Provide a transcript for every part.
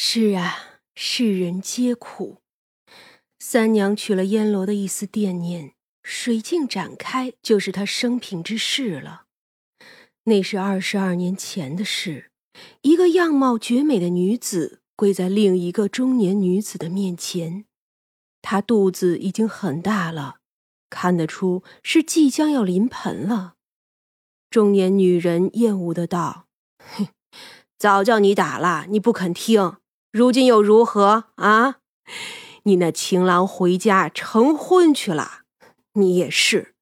是啊，世人皆苦。三娘取了烟罗的一丝惦念，水镜展开，就是她生平之事了。那是二十二年前的事，一个样貌绝美的女子跪在另一个中年女子的面前，她肚子已经很大了，看得出是即将要临盆了。中年女人厌恶的道：“哼，早叫你打了，你不肯听。”如今又如何啊？你那情郎回家成婚去了，你也是，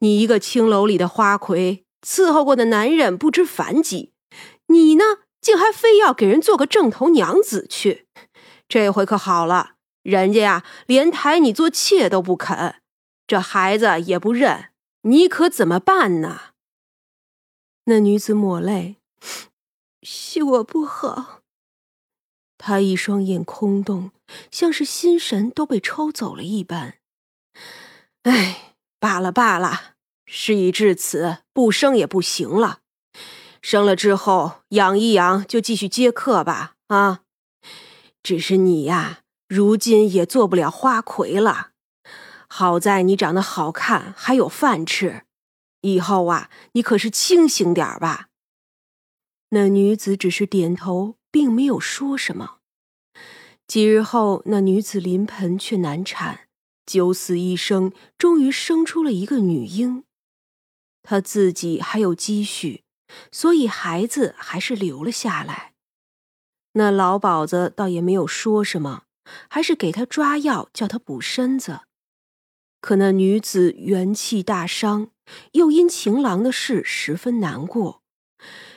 你一个青楼里的花魁，伺候过的男人不知凡几，你呢，竟还非要给人做个正头娘子去？这回可好了，人家呀，连抬你做妾都不肯，这孩子也不认，你可怎么办呢？那女子抹泪，是我不好。他一双眼空洞，像是心神都被抽走了一般。哎，罢了罢了，事已至此，不生也不行了。生了之后养一养，就继续接客吧。啊，只是你呀，如今也做不了花魁了。好在你长得好看，还有饭吃。以后啊，你可是清醒点吧。那女子只是点头。并没有说什么。几日后，那女子临盆却难产，九死一生，终于生出了一个女婴。她自己还有积蓄，所以孩子还是留了下来。那老鸨子倒也没有说什么，还是给她抓药，叫她补身子。可那女子元气大伤，又因情郎的事十分难过。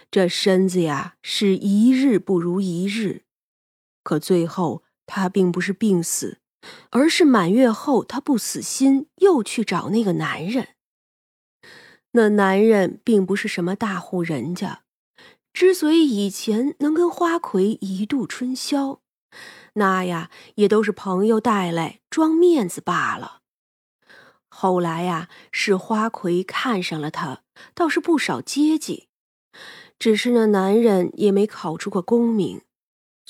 这身子呀，是一日不如一日。可最后，他并不是病死，而是满月后，他不死心，又去找那个男人。那男人并不是什么大户人家，之所以以前能跟花魁一度春宵，那呀，也都是朋友带来装面子罢了。后来呀，是花魁看上了他，倒是不少接济。只是那男人也没考出个功名，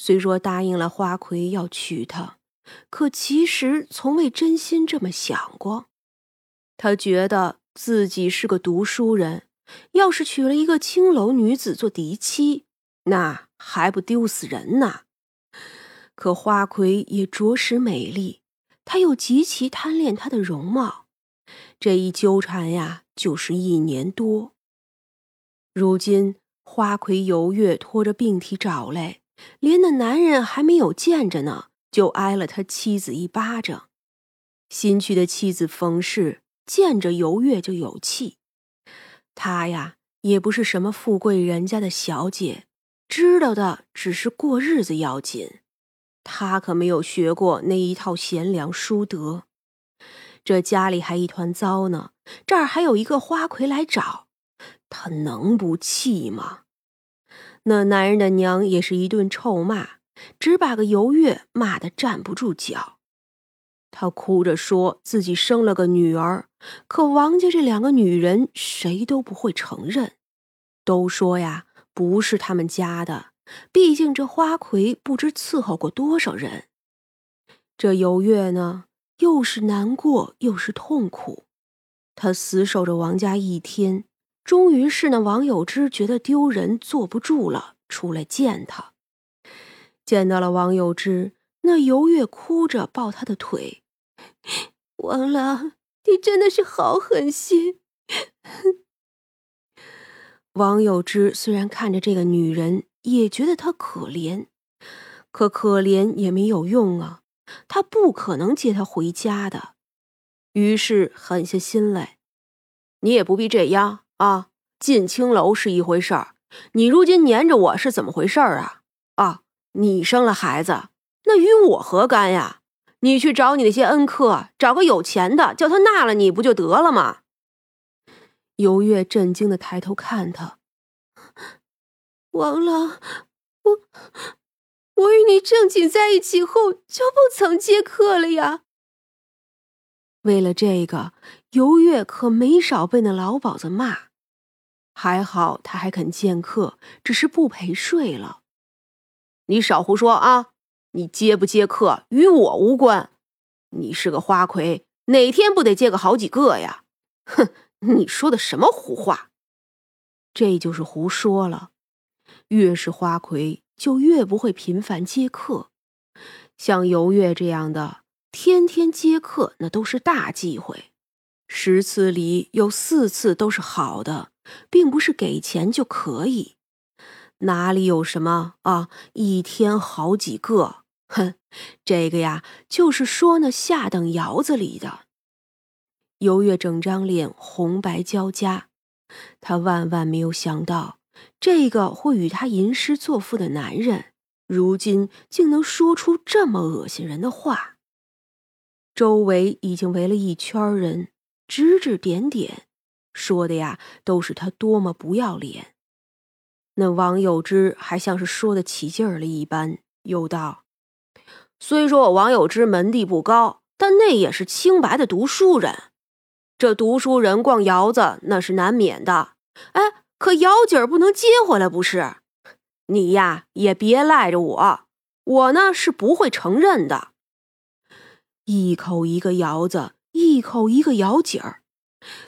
虽说答应了花魁要娶她，可其实从未真心这么想过。他觉得自己是个读书人，要是娶了一个青楼女子做嫡妻，那还不丢死人呢。可花魁也着实美丽，他又极其贪恋她的容貌，这一纠缠呀，就是一年多。如今。花魁游月拖着病体找来，连那男人还没有见着呢，就挨了他妻子一巴掌。新娶的妻子冯氏见着尤月就有气，她呀也不是什么富贵人家的小姐，知道的只是过日子要紧，她可没有学过那一套贤良淑德。这家里还一团糟呢，这儿还有一个花魁来找。他能不气吗？那男人的娘也是一顿臭骂，只把个尤月骂得站不住脚。他哭着说自己生了个女儿，可王家这两个女人谁都不会承认，都说呀不是他们家的。毕竟这花魁不知伺候过多少人。这尤月呢，又是难过又是痛苦，他死守着王家一天。终于是那王有之觉得丢人，坐不住了，出来见他。见到了王有之，那游月哭着抱他的腿：“ 王郎，你真的是好狠心。”王有之虽然看着这个女人，也觉得她可怜，可可怜也没有用啊，他不可能接她回家的。于是狠下心来：“你也不必这样。”啊，进青楼是一回事儿，你如今黏着我是怎么回事儿啊？啊，你生了孩子，那与我何干呀？你去找你那些恩客，找个有钱的，叫他纳了你不就得了吗？游月震惊的抬头看他，王郎，我我与你正经在一起后就不曾接客了呀。为了这个，游月可没少被那老鸨子骂。还好他还肯见客，只是不陪睡了。你少胡说啊！你接不接客与我无关。你是个花魁，哪天不得接个好几个呀？哼，你说的什么胡话？这就是胡说了。越是花魁，就越不会频繁接客。像尤月这样的，天天接客，那都是大忌讳。十次里有四次都是好的，并不是给钱就可以。哪里有什么啊？一天好几个？哼，这个呀，就是说那下等窑子里的。尤月整张脸红白交加，他万万没有想到，这个会与他吟诗作赋的男人，如今竟能说出这么恶心人的话。周围已经围了一圈人，指指点点，说的呀，都是他多么不要脸。那王有之还像是说得起劲儿了一般，又道：“虽说我王有之门第不高，但那也是清白的读书人。这读书人逛窑子那是难免的。哎，可窑底儿不能接回来，不是？你呀，也别赖着我，我呢是不会承认的。一口一个窑子，一口一个窑井儿。”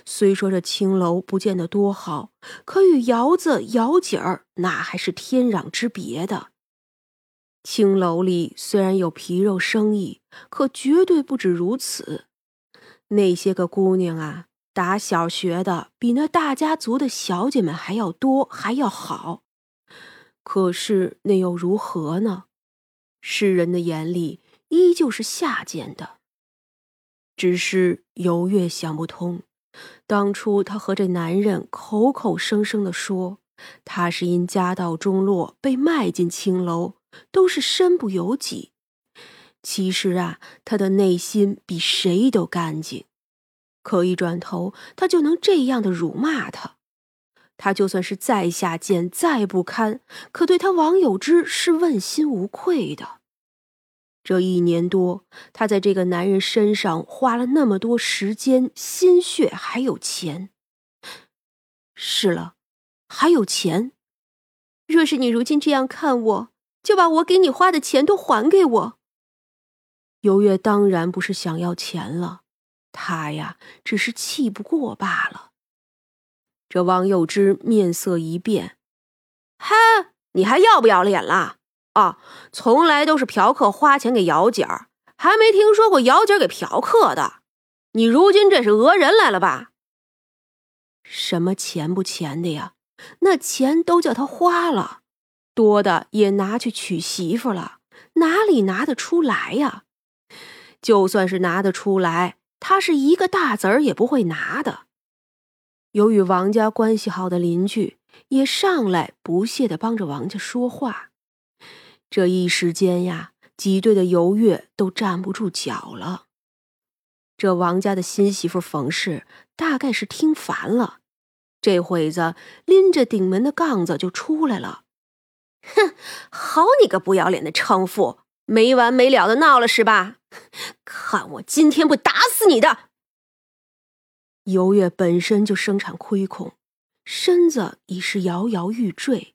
虽说这青楼不见得多好，可与窑子、窑井儿那还是天壤之别的。青楼里虽然有皮肉生意，可绝对不止如此。那些个姑娘啊，打小学的比那大家族的小姐们还要多，还要好。可是那又如何呢？世人的眼里依旧是下贱的。只是尤月想不通。当初他和这男人口口声声的说，他是因家道中落被卖进青楼，都是身不由己。其实啊，他的内心比谁都干净。可一转头，他就能这样的辱骂他。他就算是再下贱、再不堪，可对他王有之是问心无愧的。这一年多，他在这个男人身上花了那么多时间、心血，还有钱。是了，还有钱。若是你如今这样看我，就把我给你花的钱都还给我。尤月当然不是想要钱了，他呀，只是气不过罢了。这王幼之面色一变：“哈，你还要不要脸了？”啊，从来都是嫖客花钱给姚姐儿，还没听说过姚姐儿给嫖客的。你如今这是讹人来了吧？什么钱不钱的呀？那钱都叫他花了，多的也拿去娶媳妇了，哪里拿得出来呀？就算是拿得出来，他是一个大子儿也不会拿的。由于王家关系好的邻居也上来不屑的帮着王家说话。这一时间呀，挤兑的尤月都站不住脚了。这王家的新媳妇冯氏大概是听烦了，这会子拎着顶门的杠子就出来了。哼，好你个不要脸的娼妇，没完没了的闹了是吧？看我今天不打死你的！尤月本身就生产亏空，身子已是摇摇欲坠。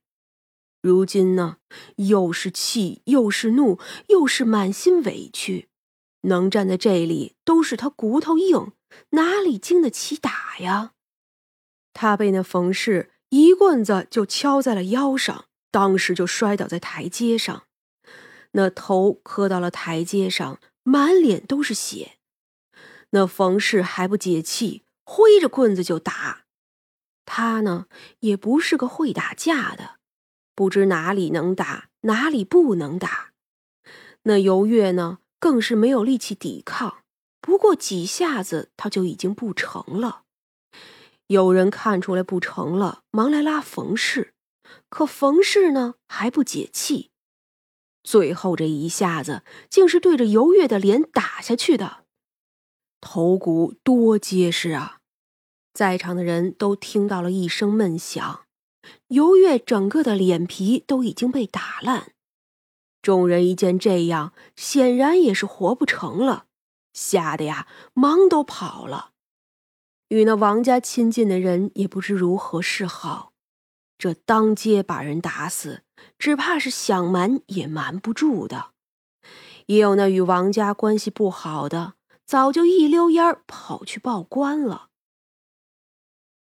如今呢，又是气，又是怒，又是满心委屈，能站在这里都是他骨头硬，哪里经得起打呀？他被那冯氏一棍子就敲在了腰上，当时就摔倒在台阶上，那头磕到了台阶上，满脸都是血。那冯氏还不解气，挥着棍子就打。他呢，也不是个会打架的。不知哪里能打，哪里不能打。那尤月呢，更是没有力气抵抗。不过几下子，他就已经不成了。有人看出来不成了，忙来拉冯氏。可冯氏呢，还不解气。最后这一下子，竟是对着尤月的脸打下去的，头骨多结实啊！在场的人都听到了一声闷响。尤月整个的脸皮都已经被打烂，众人一见这样，显然也是活不成了，吓得呀，忙都跑了。与那王家亲近的人也不知如何是好，这当街把人打死，只怕是想瞒也瞒不住的。也有那与王家关系不好的，早就一溜烟儿跑去报官了。